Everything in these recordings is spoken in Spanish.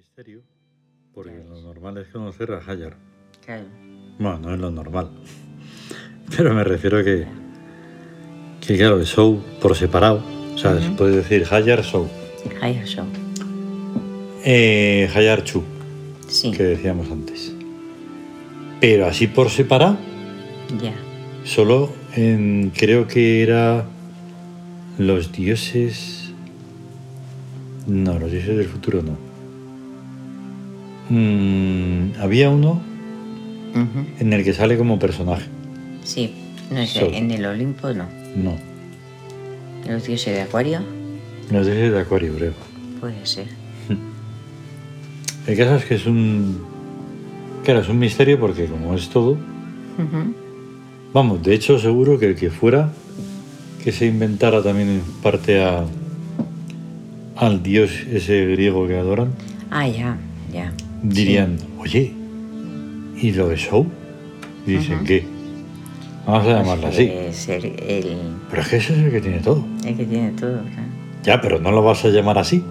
misterio, porque lo normal es conocer a Hayar. Claro. Bueno, no es lo normal. Pero me refiero a que, que claro, el show por separado. O sea, se Ujú. puede decir Hayar Show. Higher Show. Eh, Hayar Chu, Sí. que decíamos antes. Pero así por separado, Ya. solo en, creo que era los dioses... No, los dioses del futuro no. Mm, había uno en el que sale como personaje. Sí. No sé, Show. en el Olimpo no. No, Los dioses de Acuario los dioses de Acuario, creo. puede ser. El caso es que es un. Claro, es un misterio porque, como es todo, vamos, de hecho, seguro que el que fuera que se inventara también en parte a, al dios ese griego que adoran, Ah, ya, ya. Dirían, oye, ¿y lo de show? Y dicen, Ujú. ¿qué? Vamos a llamarlo Pues así. el, Pero es que ese es el que tiene todo. el que tiene todo, claro. Ya, pero no lo vas a llamar así.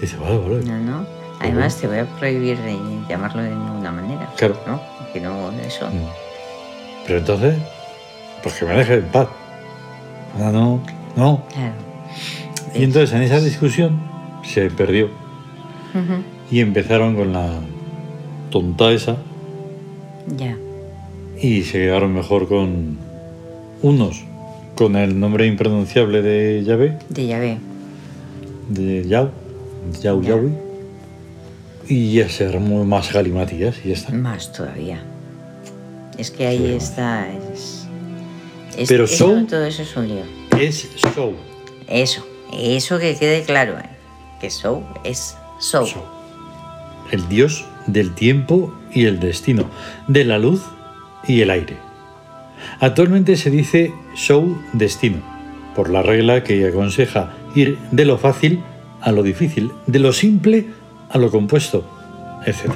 Dice, vale, vale. No, no. Además, te voy a prohibir de llamarlo de ninguna manera. Claro. ¿No? Que no, eso. Mm. Pero entonces, pues que me deje en paz. Ah, no, no. Claro. Y entonces en esa discusión se perdió Ujú. Y empezaron con la tonta esa Ya. y se quedaron mejor con unos con el nombre impronunciable de Yahvé, De llave. de Yahweh, Yahweh, Ya. Yahweh, y ya se armó más galimatías y ya está. Más todavía. Es que ahí Sí. está. Es, es- Pero eso- show- todo eso es un lío. Es show. Eso. Eso que quede claro. ¿eh? Que show es show. Show. El dios del tiempo y el destino, de la luz y el aire. Actualmente se dice show destino, por la regla que aconseja ir de lo fácil a lo difícil, de lo simple a lo compuesto, etc.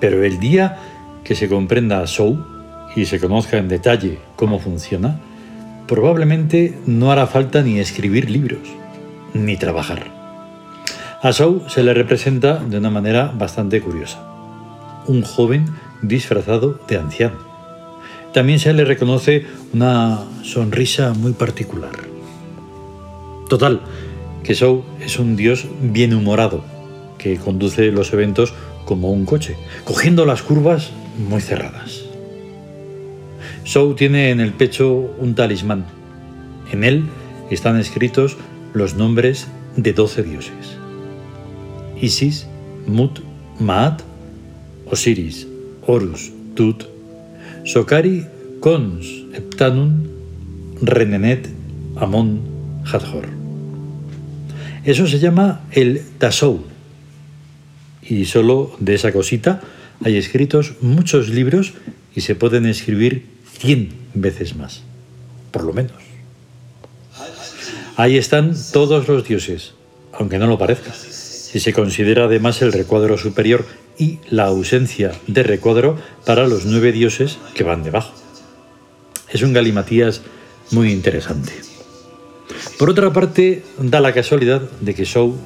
Pero el día que se comprenda show y se conozca en detalle cómo funciona, probablemente no hará falta ni escribir libros, ni trabajar. A Shaw se le representa de una manera bastante curiosa. Un joven disfrazado de anciano. También se le reconoce una sonrisa muy particular. Total, que Shaw es un dios bien humorado, que conduce los eventos como un coche, cogiendo las curvas muy cerradas. Shaw tiene en el pecho un talismán. En él están escritos los nombres de 12 dioses. Isis, Mut, Maat, Osiris, Horus, Tut, Sokari, Cons, Heptanum, Renenet, Amon, Hathor. Eso se llama el Tasou. Y solo de esa cosita hay escritos muchos libros y se pueden escribir 100 veces más, por lo menos. Ahí están todos los dioses, aunque no lo parezca, si se considera además el recuadro superior y la ausencia de recuadro para los nueve dioses que van debajo. Es un galimatías muy interesante. Por otra parte, da la casualidad de que Show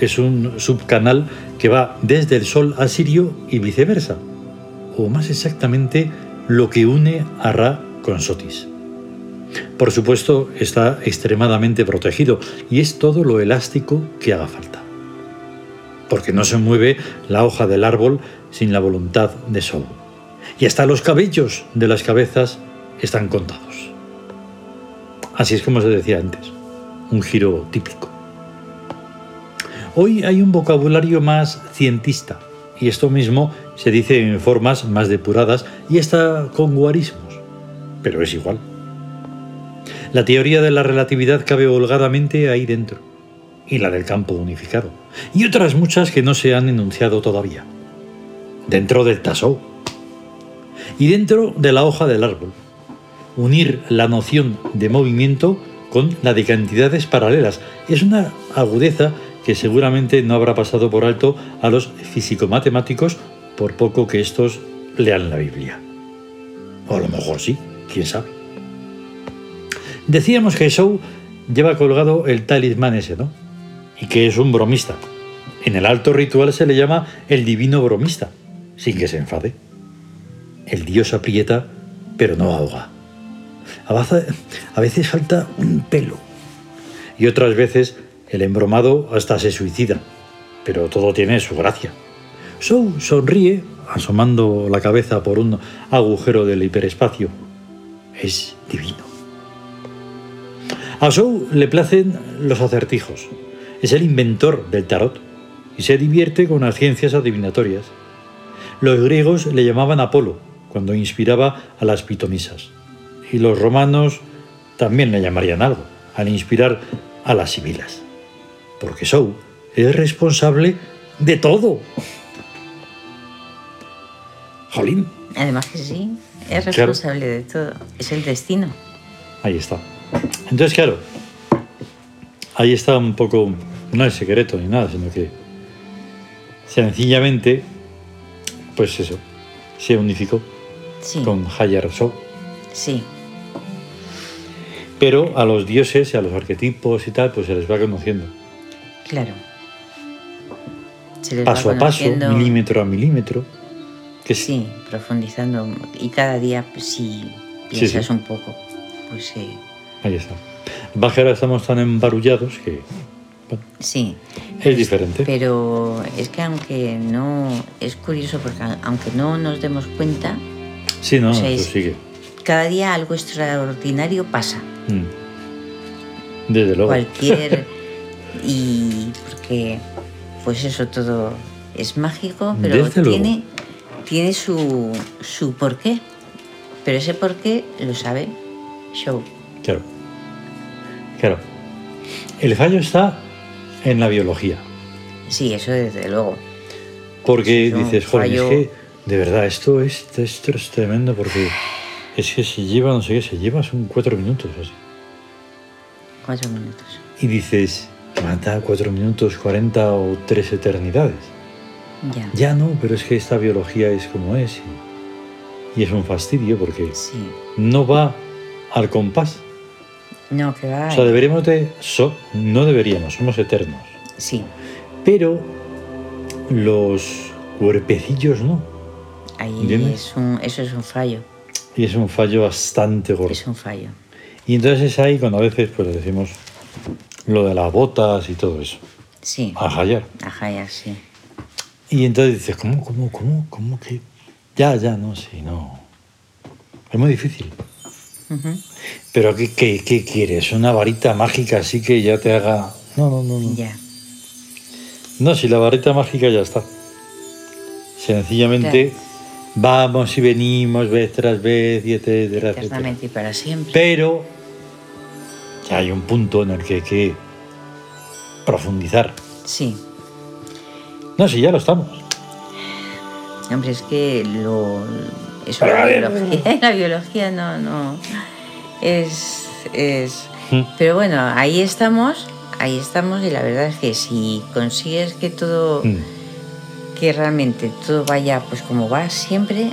es un subcanal que va desde el Sol a Sirio y viceversa, o más exactamente lo que une a Ra con Sotis. Por supuesto, está extremadamente protegido y es todo lo elástico que haga falta. Porque no se mueve la hoja del árbol sin la voluntad de Show. Y hasta los cabellos de las cabezas están contados. Así es como se decía antes, un giro típico. Hoy hay un vocabulario más cientista y esto mismo se dice en formas más depuradas y hasta con guarismos, pero es igual. La teoría de la relatividad cabe holgadamente ahí dentro, y la del campo unificado, y otras muchas que no se han enunciado todavía. Dentro del tasó, y dentro de la hoja del árbol. Unir la noción de movimiento con la de cantidades paralelas es una agudeza que seguramente no habrá pasado por alto a los físico-matemáticos por poco que estos lean la Biblia. O a lo mejor sí, quién sabe. Decíamos que Shaw lleva colgado el talismán ese, ¿no? Y que es un bromista. En el alto ritual se le llama el divino bromista, sin que se enfade. El dios aprieta, pero no ahoga. A veces, falta un pelo. Y otras veces el embromado hasta se suicida. Pero todo tiene su gracia. Sou sonríe, asomando la cabeza por un agujero del hiperespacio. Es divino. A Sou le placen los acertijos. Es el inventor del tarot y se divierte con las ciencias adivinatorias. Los griegos le llamaban Apolo cuando inspiraba a las pitonisas. Y los romanos también le llamarían algo al inspirar a las sibilas. Porque Sou es responsable de todo. Jolín, Además que sí, es Claro. responsable de todo. Es el destino. ahí está. Entonces, claro, ahí está un poco, no es secreto ni nada, sino que sencillamente, pues eso, se unificó Sí, con Hayar sí, Pero a los dioses y a los arquetipos y tal, pues se les va conociendo. claro. Se les va Paso a paso, milímetro a milímetro. Que sí. Sí, profundizando. Y cada día, pues, si piensas un poco, pues sí. Ahí está. Baja ahora estamos tan embarullados que bueno, Sí. es diferente. Pero es que aunque no. Es curioso porque aunque no nos demos cuenta, Sí, no, o sea, es- sigue. cada día algo extraordinario pasa. Mm. Desde luego. Cualquier. y porque, pues eso todo es mágico, pero Desde luego. tiene, tiene su, su porqué. Pero ese porqué lo sabe Show. Claro. Claro. El fallo está en la biología. Sí, eso desde luego. Porque dices, joder, fallo- es que de verdad esto es, esto es tremendo porque es que se lleva, no sé qué, se lleva son cuatro minutos así. Cuatro minutos. Y dices, mata cuatro minutos, cuarenta o tres eternidades. Ya. Ya no, pero es que esta biología es como es. Y, y es un fastidio porque Sí. no va al compás. No, que va. O sea, deberíamos de... so- no deberíamos, somos eternos. Sí, Pero los cuerpecillos no. ahí ¿Entiendes? es un, eso es un fallo. Y es un fallo bastante gordo. Es un fallo. Y entonces es ahí cuando a veces pues decimos lo de las botas y todo eso. Sí. A hallar. Ajá, ya sí. Y entonces dices, ¿cómo, cómo, cómo, cómo que...? Ya, ya, no, sí, no. Es muy difícil. Pero ¿qué, qué, qué quieres? ¿Una varita mágica así que ya te haga...? No, no, no, no. Ya. No, si la varita mágica ya está. Sencillamente vamos y venimos vez tras vez, y etcétera, y para siempre. Pero ya hay un punto en el que hay que profundizar. Sí. No, si ya lo estamos. Hombre, es que lo. Eso, la biología, la biología no, no. Es. es Mm. pero bueno, ahí estamos, ahí estamos, y la verdad es que si consigues que todo. Mm. que realmente todo vaya pues como va siempre,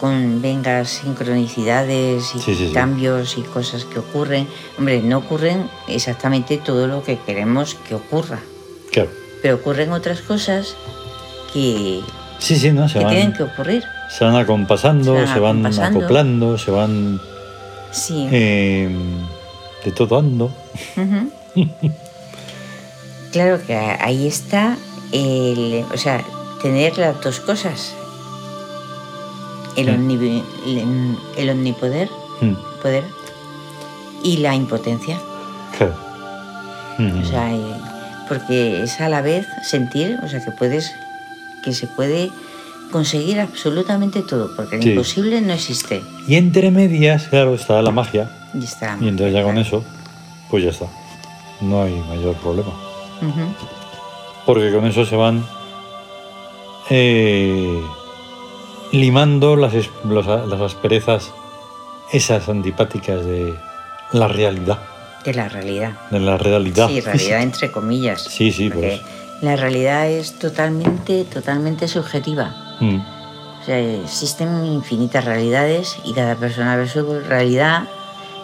con vengas sincronicidades y Sí, sí, sí. cambios y cosas que ocurren. Hombre, no ocurren exactamente todo lo que queremos que ocurra, Claro. pero ocurren otras cosas que, Sí, sí, ¿no? Se que tienen que ocurrir. Se van acompasando, Se van se van acompasando. acoplando, se van Sí. eh, de todo ando. Claro que ahí está el, o sea, tener las dos cosas. El, omni- el, el omnipoder Mm, poder y la impotencia. Claro. Mm. O sea, eh, porque es a la vez sentir, o sea, que puedes, que se puede conseguir absolutamente todo, porque el Sí. imposible no existe. Y entre medias, claro, está la magia. Y está. Y entonces ya con eso, pues ya está. No hay mayor problema. Porque con eso se van eh, limando las, los- las asperezas, esas antipáticas de la realidad. De la realidad. De la realidad. Sí, realidad entre comillas. Sí, sí, por porque eso. la realidad es totalmente, totalmente subjetiva. Mm, O sea, existen infinitas realidades y cada persona ve su realidad,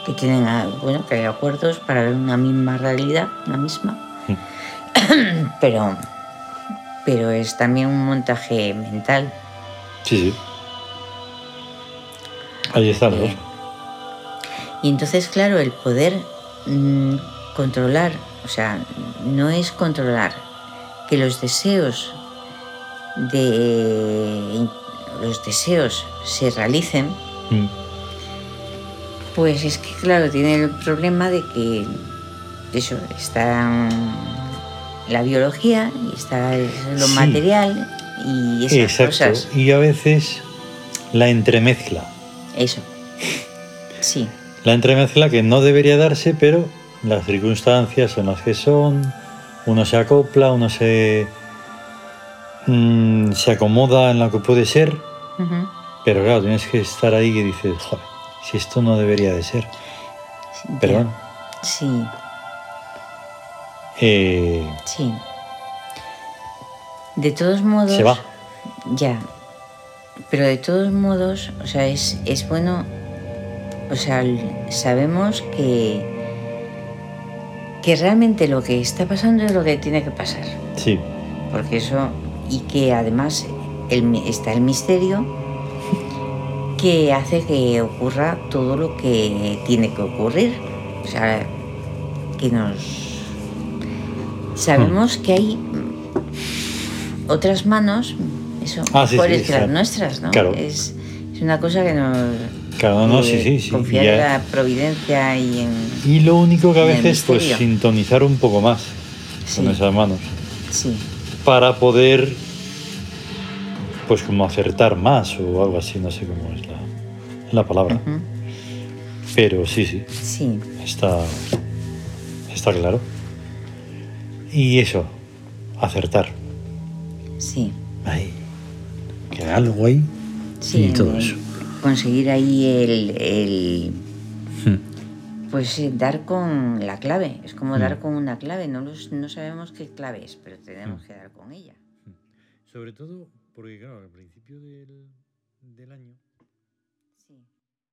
que tienen, bueno, que hay acuerdos para ver una misma realidad, una misma. Mm. Pero pero es también un montaje mental. Sí, sí. Ahí la Eh. Y entonces, claro, el poder mm, controlar, o sea, no es controlar que los deseos de los deseos se realicen, Mm. pues es que claro, tiene el problema de que eso está la biología y está lo Sí. material y esas Exacto. cosas. Y a veces la entremezcla. Eso. Sí, La entremezcla que no debería darse, pero las circunstancias son las que son. Uno se acopla, uno se, mm, se acomoda en lo que puede ser. Pero claro, tienes que estar ahí y dices, joder, si esto no debería de ser. Sí, Pero ya. bueno, Sí, eh, sí. De todos modos. se va. Ya. Pero de todos modos, o sea, es, es bueno. O sea, sabemos que. que realmente lo que está pasando es lo que tiene que pasar. Sí, Porque eso. Y que además el está el misterio que hace que ocurra todo lo que tiene que ocurrir. O sea, que nos. Sabemos que hay otras manos, eso, Ah, sí, sí, que las nuestras, ¿no? Claro. Es, es una cosa que nos. claro, no, sí, sí, sí. Confiar en la providencia y en. Y lo único que a veces, pues sintonizar un poco más con esas manos. Sí, Para poder, pues como acertar más o algo así, no sé cómo es la, la palabra. Pero sí, sí, sí, está, está claro. Y eso, acertar. sí. Ahí. Que algo ahí. sí y todo eso. Conseguir ahí el. el Hmm. Pues eh, dar con la clave. Es como Mm. dar con una clave. No, los- no sabemos qué clave es, pero tenemos Mm. que dar con ella. Sobre todo porque, claro, al principio del, del año